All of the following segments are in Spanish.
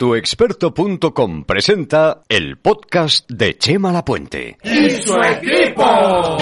Tuexperto.com presenta el podcast de Chema Lapuente. ¡Y su equipo!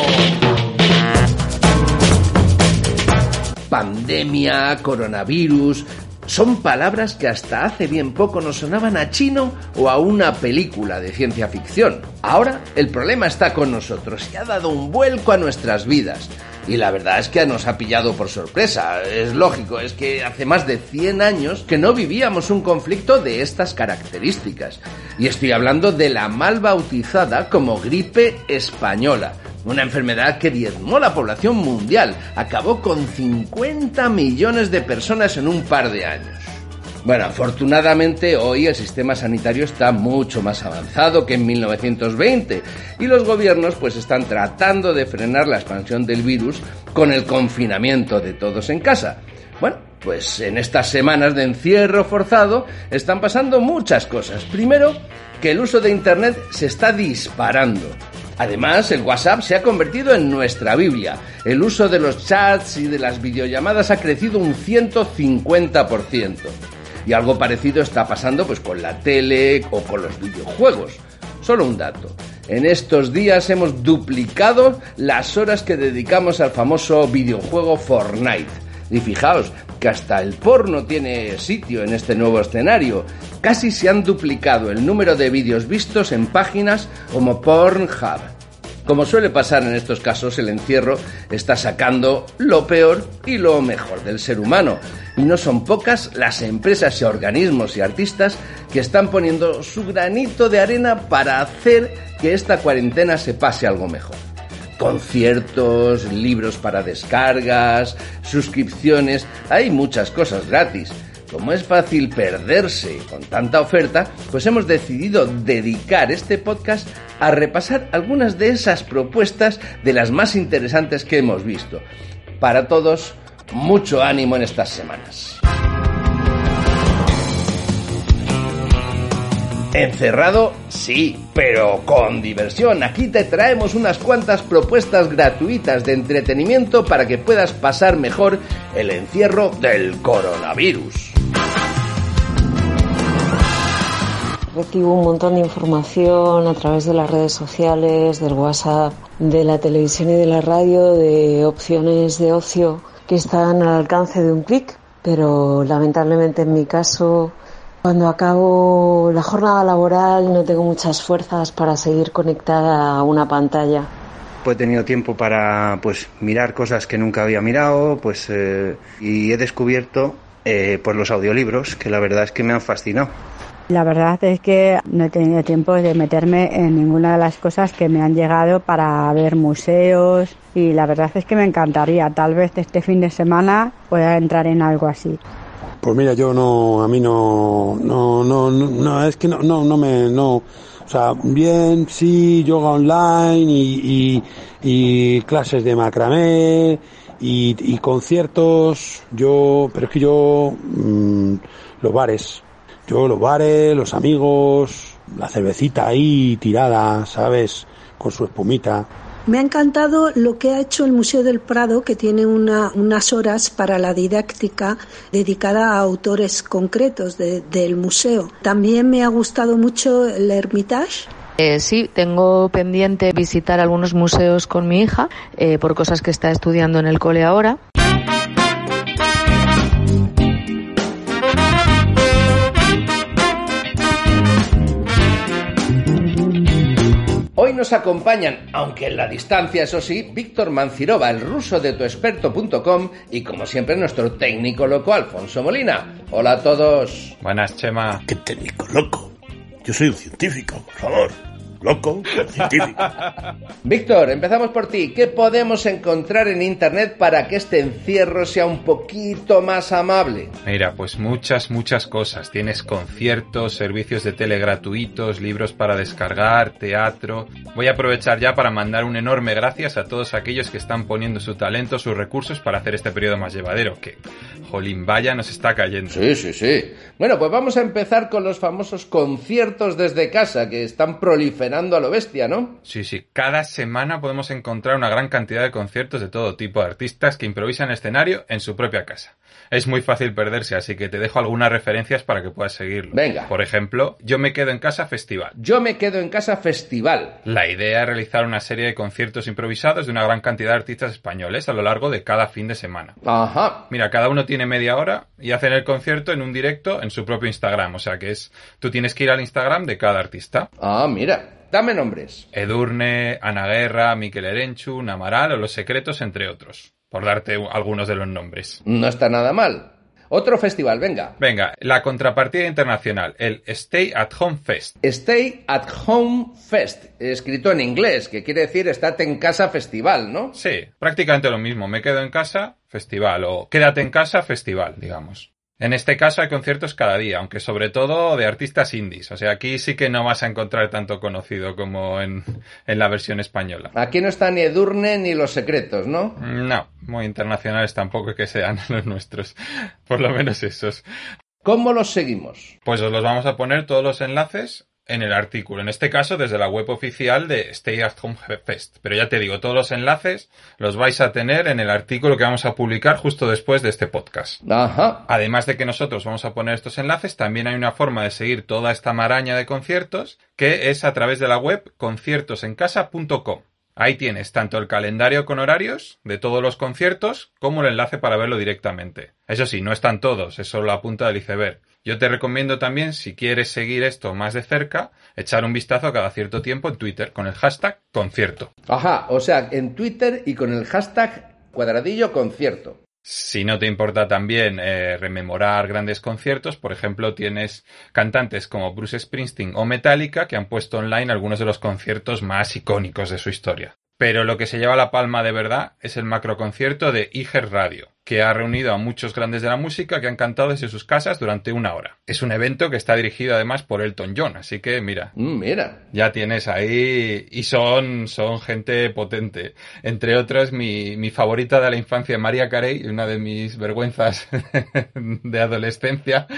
Pandemia, coronavirus, son palabras que hasta hace bien poco nos sonaban a chino o a una película de ciencia ficción. Ahora el problema está con nosotros y ha dado un vuelco a nuestras vidas. Y la verdad es que nos ha pillado por sorpresa. Es lógico, es que hace más de 100 años que no vivíamos un conflicto de estas características. Y estoy hablando de la mal bautizada como gripe española. Una enfermedad que diezmó la población mundial. Acabó con 50 millones de personas en un par de años. Bueno, afortunadamente hoy el sistema sanitario está mucho más avanzado que en 1920 y los gobiernos pues están tratando de frenar la expansión del virus con el confinamiento de todos en casa. Bueno, pues en estas semanas de encierro forzado están pasando muchas cosas. Primero, que el uso de Internet se está disparando. Además, el WhatsApp se ha convertido en nuestra Biblia. El uso de los chats y de las videollamadas ha crecido un 150%. Y algo parecido está pasando pues con la tele o con los videojuegos. Solo un dato. En estos días hemos duplicado las horas que dedicamos al famoso videojuego Fortnite. Y fijaos que hasta el porno tiene sitio en este nuevo escenario. Casi se han duplicado el número de vídeos vistos en páginas como Pornhub. Como suele pasar en estos casos, el encierro está sacando lo peor y lo mejor del ser humano. Y no son pocas las empresas y organismos y artistas que están poniendo su granito de arena para hacer que esta cuarentena se pase algo mejor. Conciertos, libros para descargas, suscripciones, hay muchas cosas gratis. Como es fácil perderse con tanta oferta, pues hemos decidido dedicar este podcast a repasar algunas de esas propuestas de las más interesantes que hemos visto. Para todos, mucho ánimo en estas semanas. Encerrado, sí, pero con diversión. Aquí te traemos unas cuantas propuestas gratuitas de entretenimiento para que puedas pasar mejor el encierro del coronavirus. Recibo un montón de información a través de las redes sociales, del WhatsApp, de la televisión y de la radio, de opciones de ocio que están al alcance de un clic, pero lamentablemente en mi caso, cuando acabo la jornada laboral no tengo muchas fuerzas para seguir conectada a una pantalla. Pues he tenido tiempo para pues mirar cosas que nunca había mirado, pues eh, y he descubierto eh, pues los audiolibros que la verdad es que me han fascinado. La verdad es que no he tenido tiempo de meterme en ninguna de las cosas que me han llegado para ver museos y la verdad es que me encantaría. Tal vez este fin de semana pueda entrar en algo así. Pues mira, yo no, a mí no, no, no, no, es que no, no, no me, no, o sea, bien, sí, yoga online y, y, clases de macramé y, y, conciertos, yo, pero es que yo, mmm, los bares, yo los bares, los amigos, la cervecita ahí tirada, ¿sabes? Con su espumita. Me ha encantado lo que ha hecho el Museo del Prado, que tiene una, unas horas para la didáctica dedicada a autores concretos de, del museo. También me ha gustado mucho el Hermitage. Eh, sí, tengo pendiente visitar algunos museos con mi hija eh, por cosas que está estudiando en el cole ahora. Nos acompañan, aunque en la distancia, eso sí, Víctor Mancirova, el ruso de tuexperto.com y como siempre nuestro técnico loco, Alfonso Molina. Hola a todos. Buenas, Chema. ¿Qué técnico loco? Yo soy un científico, por favor. Loco, científico. Víctor, empezamos por ti. ¿Qué podemos encontrar en Internet para que este encierro sea un poquito más amable? Mira, pues muchas, muchas cosas. Tienes conciertos, servicios de tele gratuitos, libros para descargar, teatro. Voy a aprovechar ya para mandar un enorme gracias a todos aquellos que están poniendo su talento, sus recursos para hacer este periodo más llevadero, que, jolín, vaya, nos está cayendo. Sí, sí, sí. Bueno, pues vamos a empezar con los famosos conciertos desde casa que están proliferando a lo bestia, ¿no? Sí, sí. Cada semana podemos encontrar una gran cantidad de conciertos de todo tipo de artistas que improvisan escenario en su propia casa. Es muy fácil perderse, así que te dejo algunas referencias para que puedas seguirlo. Venga. Por ejemplo, Yo me quedo en casa festival. Yo me quedo en casa festival. La idea es realizar una serie de conciertos improvisados de una gran cantidad de artistas españoles a lo largo de cada fin de semana. Ajá. Mira, cada uno tiene media hora y hacen el concierto en un directo en su propio Instagram. O sea que es, tú tienes que ir al Instagram de cada artista. Ah, mira. Dame nombres. Edurne, Ana Guerra, Miquel Erenchu, Namaral o Los Secretos, entre otros. Por darte algunos de los nombres. No está nada mal. Otro festival, venga. Venga, la contrapartida internacional, el Stay at Home Fest. Stay at Home Fest, escrito en inglés, que quiere decir estate en casa festival, ¿no? Sí, prácticamente lo mismo. Me quedo en casa, festival, o quédate en casa, festival, digamos. En este caso hay conciertos cada día, aunque sobre todo de artistas indies. O sea, aquí sí que no vas a encontrar tanto conocido como en, en la versión española. Aquí no está ni Edurne ni Los Secretos, ¿no? No, muy internacionales tampoco que sean los nuestros. Por lo menos esos. ¿Cómo los seguimos? Pues os los vamos a poner todos los enlaces en el artículo. En este caso, desde la web oficial de Stay at Home Fest. Pero ya te digo, todos los enlaces los vais a tener en el artículo que vamos a publicar justo después de este podcast. Ajá. Además de que nosotros vamos a poner estos enlaces, también hay una forma de seguir toda esta maraña de conciertos que es a través de la web conciertosencasa.com. Ahí tienes tanto el calendario con horarios de todos los conciertos como el enlace para verlo directamente. Eso sí, no están todos, es solo la punta del iceberg. Yo te recomiendo también, si quieres seguir esto más de cerca, echar un vistazo cada cierto tiempo en Twitter con el hashtag concierto. Ajá, o sea, en Twitter y con el hashtag cuadradillo concierto. Si no te importa también eh, rememorar grandes conciertos, por ejemplo, tienes cantantes como Bruce Springsteen o Metallica que han puesto online algunos de los conciertos más icónicos de su historia. Pero lo que se lleva la palma de verdad es el macroconcierto de Iger Radio, que ha reunido a muchos grandes de la música que han cantado desde sus casas durante una hora. Es un evento que está dirigido además por Elton John, así que mira. Mm, mira. Ya tienes ahí. Y son, son gente potente. Entre otros, mi, mi favorita de la infancia, María Carey, una de mis vergüenzas de adolescencia.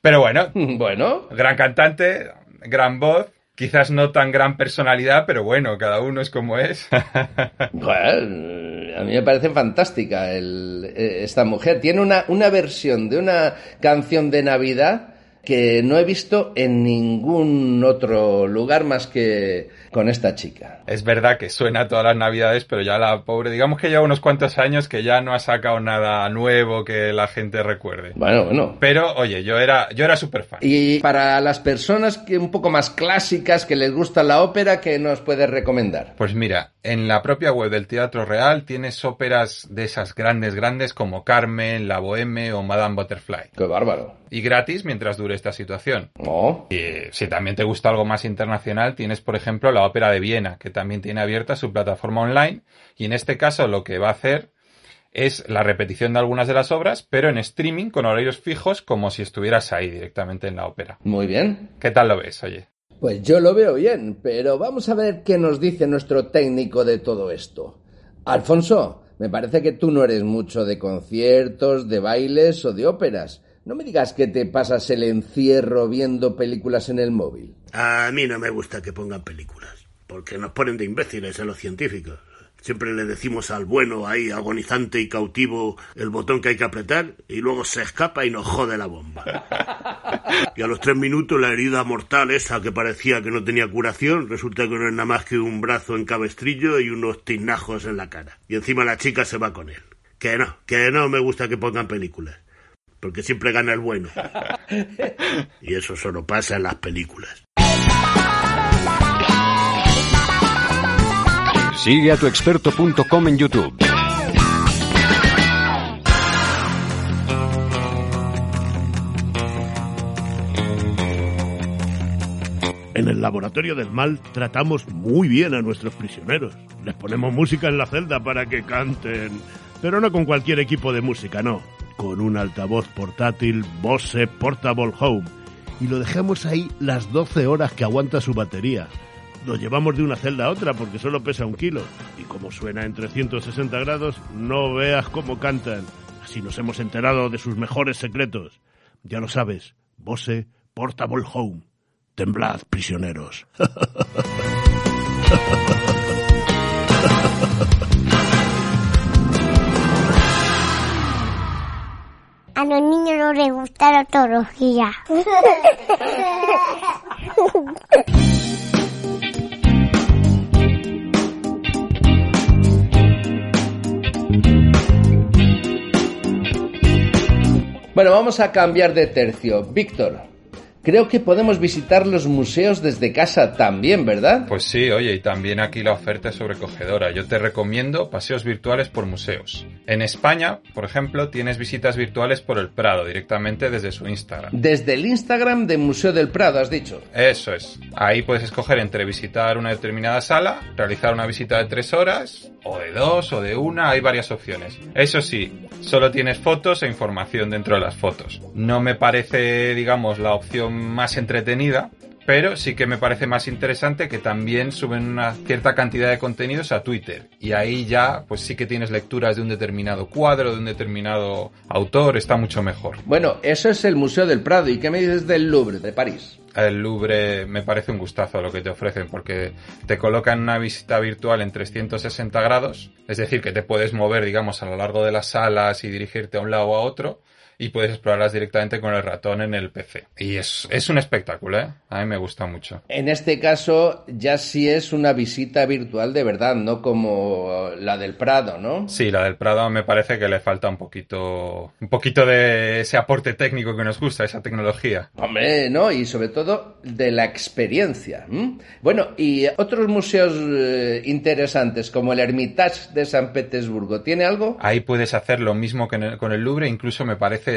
Pero bueno. Bueno. Gran cantante, gran voz Quizás no tan gran personalidad, pero bueno, cada uno es como es. bueno, a mí me parece fantástica el, esta mujer. Tiene una, una versión de una canción de Navidad que no he visto en ningún otro lugar más que con esta chica. Es verdad que suena todas las navidades, pero ya la pobre, digamos que lleva unos cuantos años que ya no ha sacado nada nuevo que la gente recuerde. Bueno, bueno. Pero oye, yo era, yo era súper fan. Y para las personas que un poco más clásicas que les gusta la ópera, ¿qué nos puedes recomendar? Pues mira, en la propia web del Teatro Real tienes óperas de esas grandes, grandes como Carmen, La Boheme o Madame Butterfly. Qué bárbaro. Y gratis mientras dure esta situación. Oh. Y si también te gusta algo más internacional, tienes por ejemplo la Ópera de Viena, que también tiene abierta su plataforma online. Y en este caso lo que va a hacer es la repetición de algunas de las obras, pero en streaming con horarios fijos como si estuvieras ahí directamente en la ópera. Muy bien. ¿Qué tal lo ves, oye? Pues yo lo veo bien, pero vamos a ver qué nos dice nuestro técnico de todo esto. Alfonso, me parece que tú no eres mucho de conciertos, de bailes o de óperas. No me digas que te pasas el encierro viendo películas en el móvil. A mí no me gusta que pongan películas, porque nos ponen de imbéciles a los científicos. Siempre le decimos al bueno ahí, agonizante y cautivo, el botón que hay que apretar y luego se escapa y nos jode la bomba. Y a los tres minutos la herida mortal esa que parecía que no tenía curación, resulta que no es nada más que un brazo en cabestrillo y unos tinajos en la cara. Y encima la chica se va con él. Que no, que no me gusta que pongan películas. Porque siempre gana el bueno. Y eso solo pasa en las películas. Sigue a tuexperto.com en YouTube. En el laboratorio del mal tratamos muy bien a nuestros prisioneros. Les ponemos música en la celda para que canten. Pero no con cualquier equipo de música, no. Con un altavoz portátil Bose Portable Home. Y lo dejamos ahí las 12 horas que aguanta su batería. Lo llevamos de una celda a otra porque solo pesa un kilo. Y como suena en 360 grados, no veas cómo cantan. Así nos hemos enterado de sus mejores secretos. Ya lo sabes, Bose Portable Home. Temblad, prisioneros. A los niños no les gusta la ortología. Bueno, vamos a cambiar de tercio. Víctor, creo que podemos visitar los museos desde casa también, ¿verdad? Pues sí, oye, y también aquí la oferta es sobrecogedora. Yo te recomiendo paseos virtuales por museos. En España, por ejemplo, tienes visitas virtuales por el Prado directamente desde su Instagram. Desde el Instagram de Museo del Prado, has dicho. Eso es. Ahí puedes escoger entre visitar una determinada sala, realizar una visita de tres horas, o de dos, o de una, hay varias opciones. Eso sí, solo tienes fotos e información dentro de las fotos. No me parece, digamos, la opción más entretenida, pero sí que me parece más interesante que también suben una cierta cantidad de contenidos a Twitter. Y ahí ya, pues sí que tienes lecturas de un determinado cuadro, de un determinado autor, está mucho mejor. Bueno, eso es el Museo del Prado. ¿Y qué me dices del Louvre, de París? El Louvre me parece un gustazo lo que te ofrecen porque te colocan una visita virtual en 360 grados, es decir, que te puedes mover, digamos, a lo largo de las salas y dirigirte a un lado o a otro y puedes explorarlas directamente con el ratón en el PC. Y es, es un espectáculo, ¿eh? A mí me gusta mucho. En este caso ya sí es una visita virtual de verdad, no como la del Prado, ¿no? Sí, la del Prado me parece que le falta un poquito, un poquito de ese aporte técnico que nos gusta, esa tecnología. Hombre, no, y sobre todo de la experiencia. Bueno, y otros museos eh, interesantes como el Hermitage de San Petersburgo, ¿tiene algo? Ahí puedes hacer lo mismo que el- con el Louvre, incluso me parece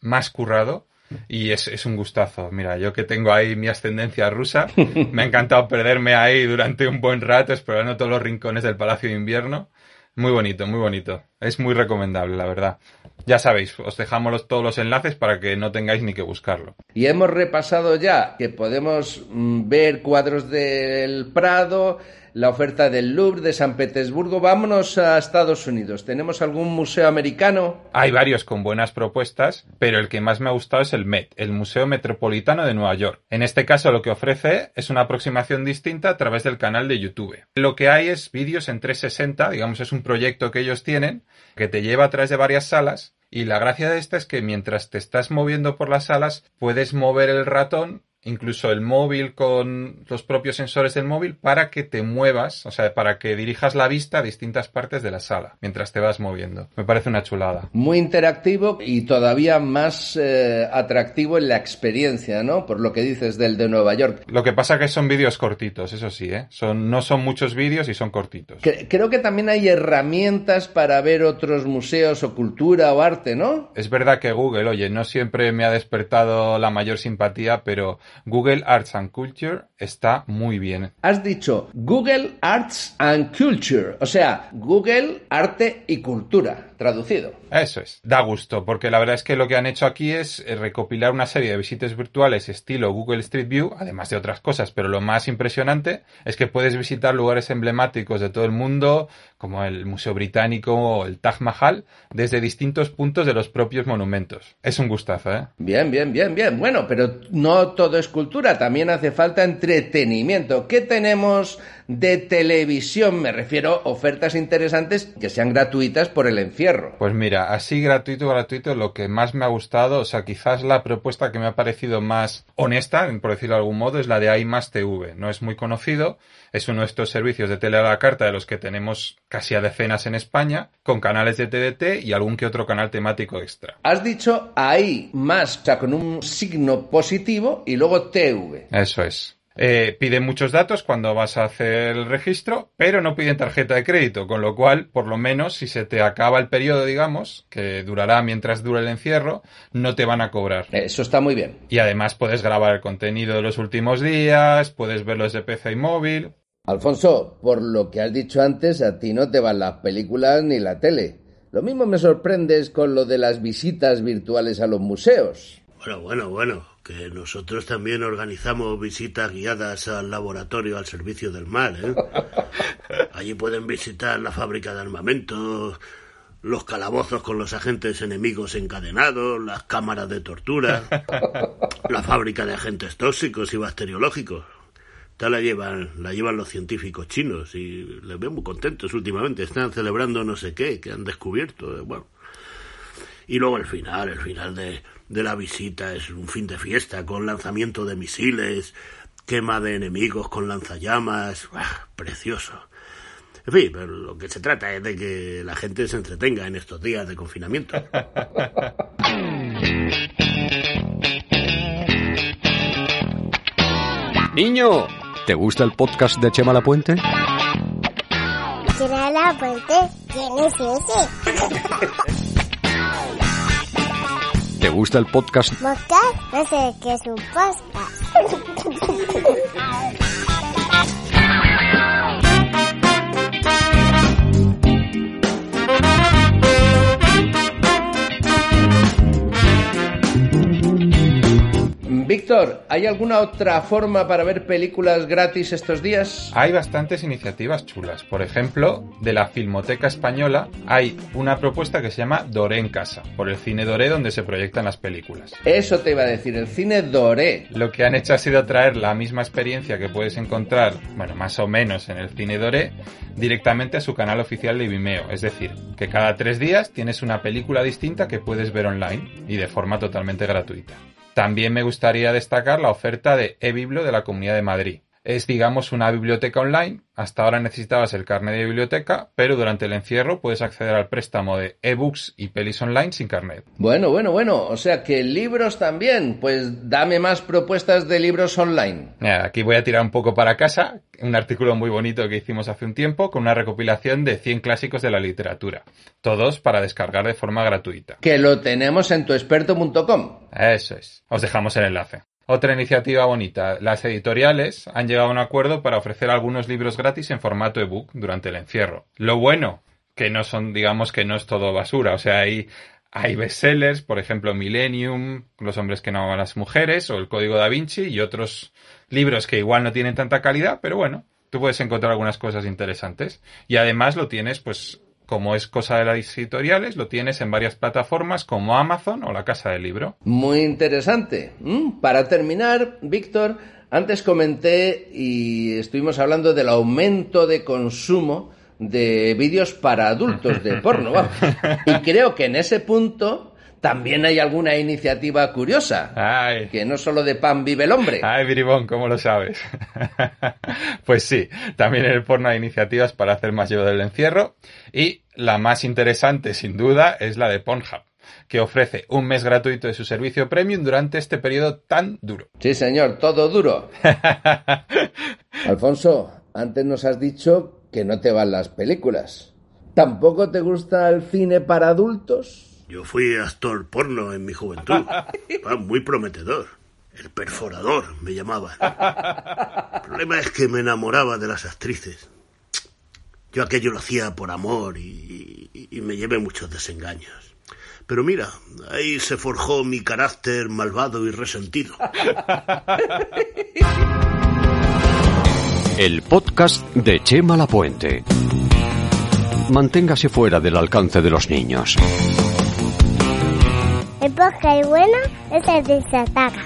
más currado. Y es, un gustazo. Mira, yo que tengo ahí mi ascendencia rusa, me ha encantado perderme ahí durante un buen rato explorando todos los rincones del Palacio de Invierno. Muy bonito, muy bonito. Es muy recomendable, la verdad. Ya sabéis, os dejamos todos los enlaces para que no tengáis ni que buscarlo. Y hemos repasado ya que podemos mm, ver cuadros del Prado, la oferta del Louvre de San Petersburgo. Vámonos a Estados Unidos. ¿Tenemos algún museo americano? Hay varios con buenas propuestas, pero el que más me ha gustado es el MET, el Museo Metropolitano de Nueva York. En este caso lo que ofrece es una aproximación distinta a través del canal de YouTube. Lo que hay es vídeos en 360, digamos es un proyecto que ellos tienen, que te lleva a través de varias salas, y la gracia de esta es que mientras te estás moviendo por las salas, puedes mover el ratón incluso el móvil con los propios sensores del móvil para que te muevas, o sea, para que dirijas la vista a distintas partes de la sala mientras te vas moviendo. Me parece una chulada. Muy interactivo y todavía más eh, atractivo en la experiencia, ¿no? Por lo que dices del de Nueva York. Lo que pasa que son vídeos cortitos, eso sí, ¿eh? Son, no son muchos vídeos y son cortitos. Cre- creo que también hay herramientas para ver otros museos o cultura o arte, ¿no? Es verdad que Google, oye, no siempre me ha despertado la mayor simpatía, pero Google Arts and Culture está muy bien. Has dicho Google Arts and Culture, o sea, Google Arte y Cultura, traducido. Eso es, da gusto, porque la verdad es que lo que han hecho aquí es eh, recopilar una serie de visitas virtuales estilo Google Street View, además de otras cosas, pero lo más impresionante es que puedes visitar lugares emblemáticos de todo el mundo, como el Museo Británico o el Taj Mahal, desde distintos puntos de los propios monumentos. Es un gustazo, ¿eh? Bien, bien, bien, bien. Bueno, pero no todo es cultura, también hace falta entretenimiento. ¿Qué tenemos de televisión? Me refiero a ofertas interesantes que sean gratuitas por el encierro. Pues mira, así gratuito, gratuito, lo que más me ha gustado, o sea, quizás la propuesta que me ha parecido más honesta, por decirlo de algún modo, es la de iMass TV. No es muy conocido, es uno de estos servicios de tele a la carta de los que tenemos casi a decenas en España, con canales de TDT y algún que otro canal temático extra. Has dicho ahí más, o sea, con un signo positivo y luego TV. Eso es. Eh, piden muchos datos cuando vas a hacer el registro, pero no piden tarjeta de crédito, con lo cual, por lo menos, si se te acaba el periodo, digamos, que durará mientras dure el encierro, no te van a cobrar. Eso está muy bien. Y además puedes grabar el contenido de los últimos días, puedes verlo desde PC y móvil. Alfonso, por lo que has dicho antes, a ti no te van las películas ni la tele. Lo mismo me sorprendes con lo de las visitas virtuales a los museos. Bueno, bueno, bueno, que nosotros también organizamos visitas guiadas al laboratorio al servicio del mal, ¿eh? Allí pueden visitar la fábrica de armamento, los calabozos con los agentes enemigos encadenados, las cámaras de tortura, la fábrica de agentes tóxicos y bacteriológicos. Tal la llevan, la llevan los científicos chinos y les veo muy contentos últimamente. Están celebrando no sé qué que han descubierto. Bueno. Y luego el final, el final de, de la visita es un fin de fiesta con lanzamiento de misiles, quema de enemigos con lanzallamas. Precioso. En fin, pero lo que se trata es de que la gente se entretenga en estos días de confinamiento. Niño, ¿te gusta el podcast de Chema La Puente? Chema La Puente, ¿quién es ese? ¿Te gusta el podcast? ¿Podcast? No sé qué es un podcast. Víctor, ¿hay alguna otra forma para ver películas gratis estos días? Hay bastantes iniciativas chulas. Por ejemplo, de la Filmoteca Española hay una propuesta que se llama Doré en casa, por el cine Doré donde se proyectan las películas. Eso te iba a decir, el cine Doré. Lo que han hecho ha sido traer la misma experiencia que puedes encontrar, bueno, más o menos en el cine Doré, directamente a su canal oficial de Vimeo. Es decir, que cada tres días tienes una película distinta que puedes ver online y de forma totalmente gratuita. También me gustaría destacar la oferta de eBiblo de la Comunidad de Madrid. Es, digamos, una biblioteca online. Hasta ahora necesitabas el carnet de biblioteca, pero durante el encierro puedes acceder al préstamo de ebooks y pelis online sin carnet. Bueno, bueno, bueno. O sea que libros también. Pues dame más propuestas de libros online. Aquí voy a tirar un poco para casa. Un artículo muy bonito que hicimos hace un tiempo con una recopilación de 100 clásicos de la literatura. Todos para descargar de forma gratuita. Que lo tenemos en tuexperto.com. Eso es. Os dejamos el enlace. Otra iniciativa bonita. Las editoriales han llegado a un acuerdo para ofrecer algunos libros gratis en formato ebook durante el encierro. Lo bueno, que no son, digamos que no es todo basura. O sea, hay, hay bestsellers, por ejemplo, Millennium, Los hombres que no aman a las mujeres, o El Código da Vinci, y otros libros que igual no tienen tanta calidad, pero bueno, tú puedes encontrar algunas cosas interesantes. Y además lo tienes, pues, como es cosa de las editoriales, lo tienes en varias plataformas como Amazon o la Casa del Libro. Muy interesante. Mm, para terminar, Víctor, antes comenté y estuvimos hablando del aumento de consumo de vídeos para adultos de porno. Vamos. Y creo que en ese punto también hay alguna iniciativa curiosa. Ay. Que no solo de pan vive el hombre. Ay, Biribón, ¿cómo lo sabes? pues sí, también en el porno hay iniciativas para hacer más llevo del encierro. Y la más interesante, sin duda, es la de Pornhub que ofrece un mes gratuito de su servicio premium durante este periodo tan duro. Sí, señor, todo duro. Alfonso, antes nos has dicho que no te van las películas. ¿Tampoco te gusta el cine para adultos? Yo fui actor porno en mi juventud. Ah, muy prometedor. El perforador me llamaban. El problema es que me enamoraba de las actrices. Yo aquello lo hacía por amor y, y, y me llevé muchos desengaños. Pero mira, ahí se forjó mi carácter malvado y resentido. El podcast de Chema Lapuente. Manténgase fuera del alcance de los niños. El podcast bueno es el Sataka.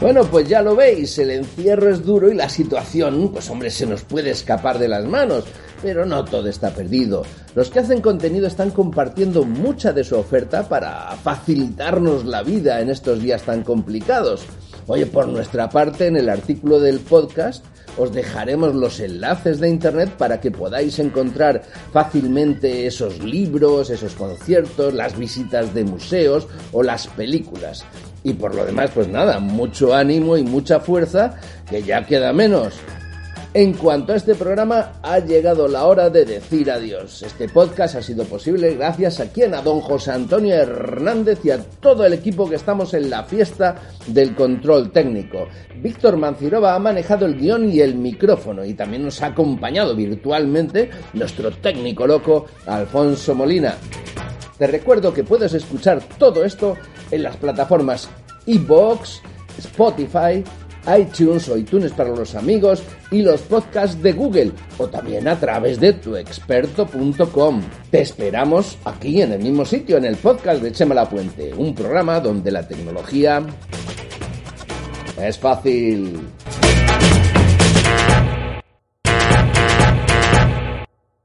Bueno, pues ya lo veis, el encierro es duro y la situación, pues hombre, se nos puede escapar de las manos, pero no todo está perdido. Los que hacen contenido están compartiendo mucha de su oferta para facilitarnos la vida en estos días tan complicados. Oye, por nuestra parte, en el artículo del podcast os dejaremos los enlaces de internet para que podáis encontrar fácilmente esos libros, esos conciertos, las visitas de museos o las películas. Y por lo demás, pues nada, mucho ánimo y mucha fuerza, que ya queda menos. En cuanto a este programa, ha llegado la hora de decir adiós. Este podcast ha sido posible gracias a quien, a don José Antonio Hernández y a todo el equipo que estamos en la fiesta del control técnico. Víctor Mancirova ha manejado el guion y el micrófono y también nos ha acompañado virtualmente nuestro técnico loco, Alfonso Molina. Te recuerdo que puedes escuchar todo esto en las plataformas iBox, Spotify, iTunes o iTunes para los amigos y los podcasts de Google o también a través de tuexperto.com. Te esperamos aquí en el mismo sitio, en el podcast de Chema La Puente, un programa donde la tecnología es fácil.